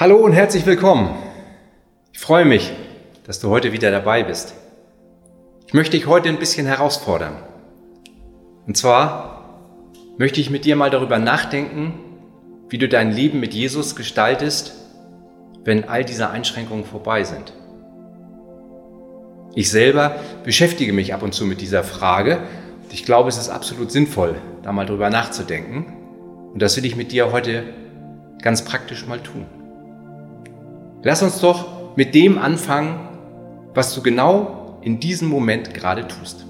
Hallo und herzlich willkommen. Ich freue mich, dass du heute wieder dabei bist. Ich möchte dich heute ein bisschen herausfordern. Und zwar möchte ich mit dir mal darüber nachdenken, wie du dein Leben mit Jesus gestaltest, wenn all diese Einschränkungen vorbei sind. Ich selber beschäftige mich ab und zu mit dieser Frage und ich glaube, es ist absolut sinnvoll, da mal drüber nachzudenken. Und das will ich mit dir heute ganz praktisch mal tun. Lass uns doch mit dem anfangen, was du genau in diesem Moment gerade tust.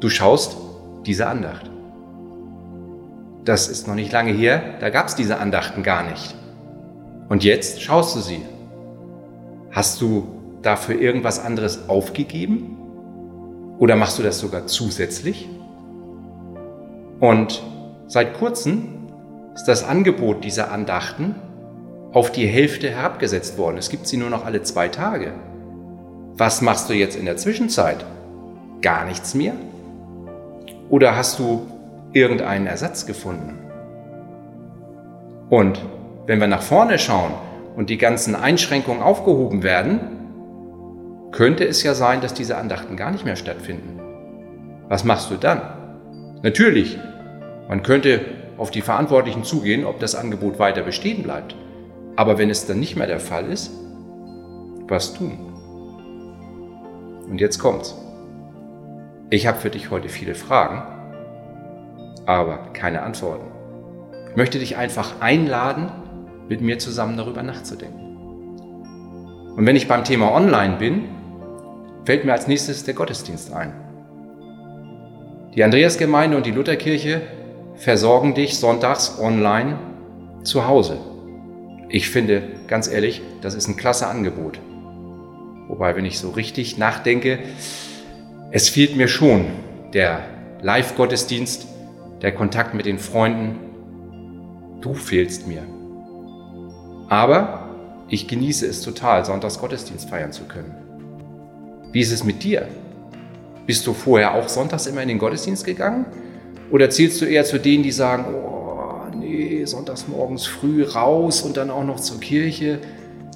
Du schaust diese Andacht. Das ist noch nicht lange her, da gab es diese Andachten gar nicht. Und jetzt schaust du sie. Hast du dafür irgendwas anderes aufgegeben? Oder machst du das sogar zusätzlich? Und seit kurzem ist das Angebot dieser Andachten auf die Hälfte herabgesetzt worden. Es gibt sie nur noch alle zwei Tage. Was machst du jetzt in der Zwischenzeit? Gar nichts mehr? Oder hast du irgendeinen Ersatz gefunden? Und wenn wir nach vorne schauen und die ganzen Einschränkungen aufgehoben werden, könnte es ja sein, dass diese Andachten gar nicht mehr stattfinden. Was machst du dann? Natürlich, man könnte auf die Verantwortlichen zugehen, ob das Angebot weiter bestehen bleibt. Aber wenn es dann nicht mehr der Fall ist, was tun? Und jetzt kommt's. Ich habe für dich heute viele Fragen, aber keine Antworten. Ich möchte dich einfach einladen, mit mir zusammen darüber nachzudenken. Und wenn ich beim Thema Online bin, fällt mir als nächstes der Gottesdienst ein. Die Andreasgemeinde und die Lutherkirche versorgen dich sonntags online zu Hause. Ich finde, ganz ehrlich, das ist ein klasse Angebot. Wobei, wenn ich so richtig nachdenke, es fehlt mir schon der Live-Gottesdienst, der Kontakt mit den Freunden. Du fehlst mir. Aber ich genieße es total, Sonntags Gottesdienst feiern zu können. Wie ist es mit dir? Bist du vorher auch sonntags immer in den Gottesdienst gegangen? Oder zählst du eher zu denen, die sagen, oh, nee, sonntags morgens früh raus und dann auch noch zur Kirche.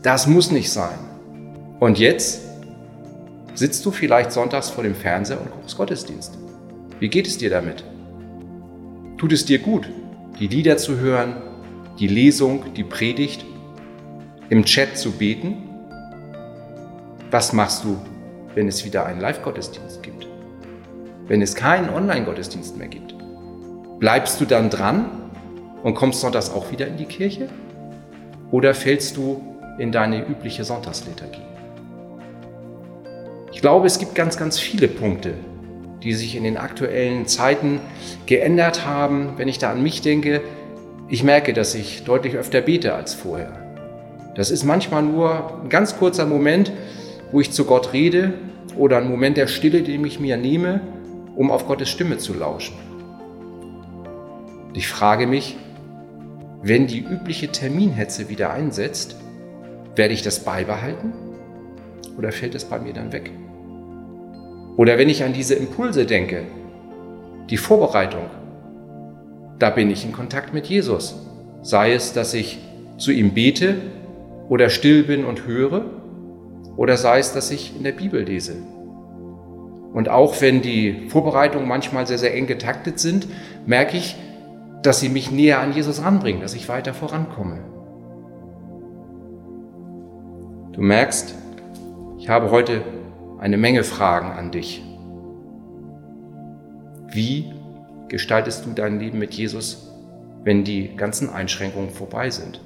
Das muss nicht sein. Und jetzt sitzt du vielleicht sonntags vor dem Fernseher und guckst Gottesdienst. Wie geht es dir damit? Tut es dir gut, die Lieder zu hören, die Lesung, die Predigt, im Chat zu beten? Was machst du, wenn es wieder einen Live-Gottesdienst gibt? Wenn es keinen Online-Gottesdienst mehr gibt? Bleibst du dann dran und kommst sonntags auch wieder in die Kirche? Oder fällst du in deine übliche Sonntagsliturgie? Ich glaube, es gibt ganz, ganz viele Punkte, die sich in den aktuellen Zeiten geändert haben. Wenn ich da an mich denke, ich merke, dass ich deutlich öfter bete als vorher. Das ist manchmal nur ein ganz kurzer Moment, wo ich zu Gott rede oder ein Moment der Stille, den ich mir nehme, um auf Gottes Stimme zu lauschen. Ich frage mich, wenn die übliche Terminhetze wieder einsetzt, werde ich das beibehalten oder fällt es bei mir dann weg? Oder wenn ich an diese Impulse denke, die Vorbereitung, da bin ich in Kontakt mit Jesus. Sei es, dass ich zu ihm bete oder still bin und höre, oder sei es, dass ich in der Bibel lese. Und auch wenn die Vorbereitungen manchmal sehr, sehr eng getaktet sind, merke ich, dass sie mich näher an Jesus ranbringen, dass ich weiter vorankomme. Du merkst, ich habe heute eine Menge Fragen an dich. Wie gestaltest du dein Leben mit Jesus, wenn die ganzen Einschränkungen vorbei sind?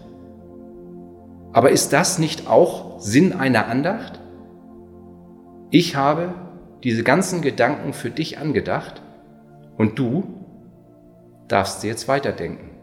Aber ist das nicht auch Sinn einer Andacht? Ich habe diese ganzen Gedanken für dich angedacht und du darfst du jetzt weiterdenken.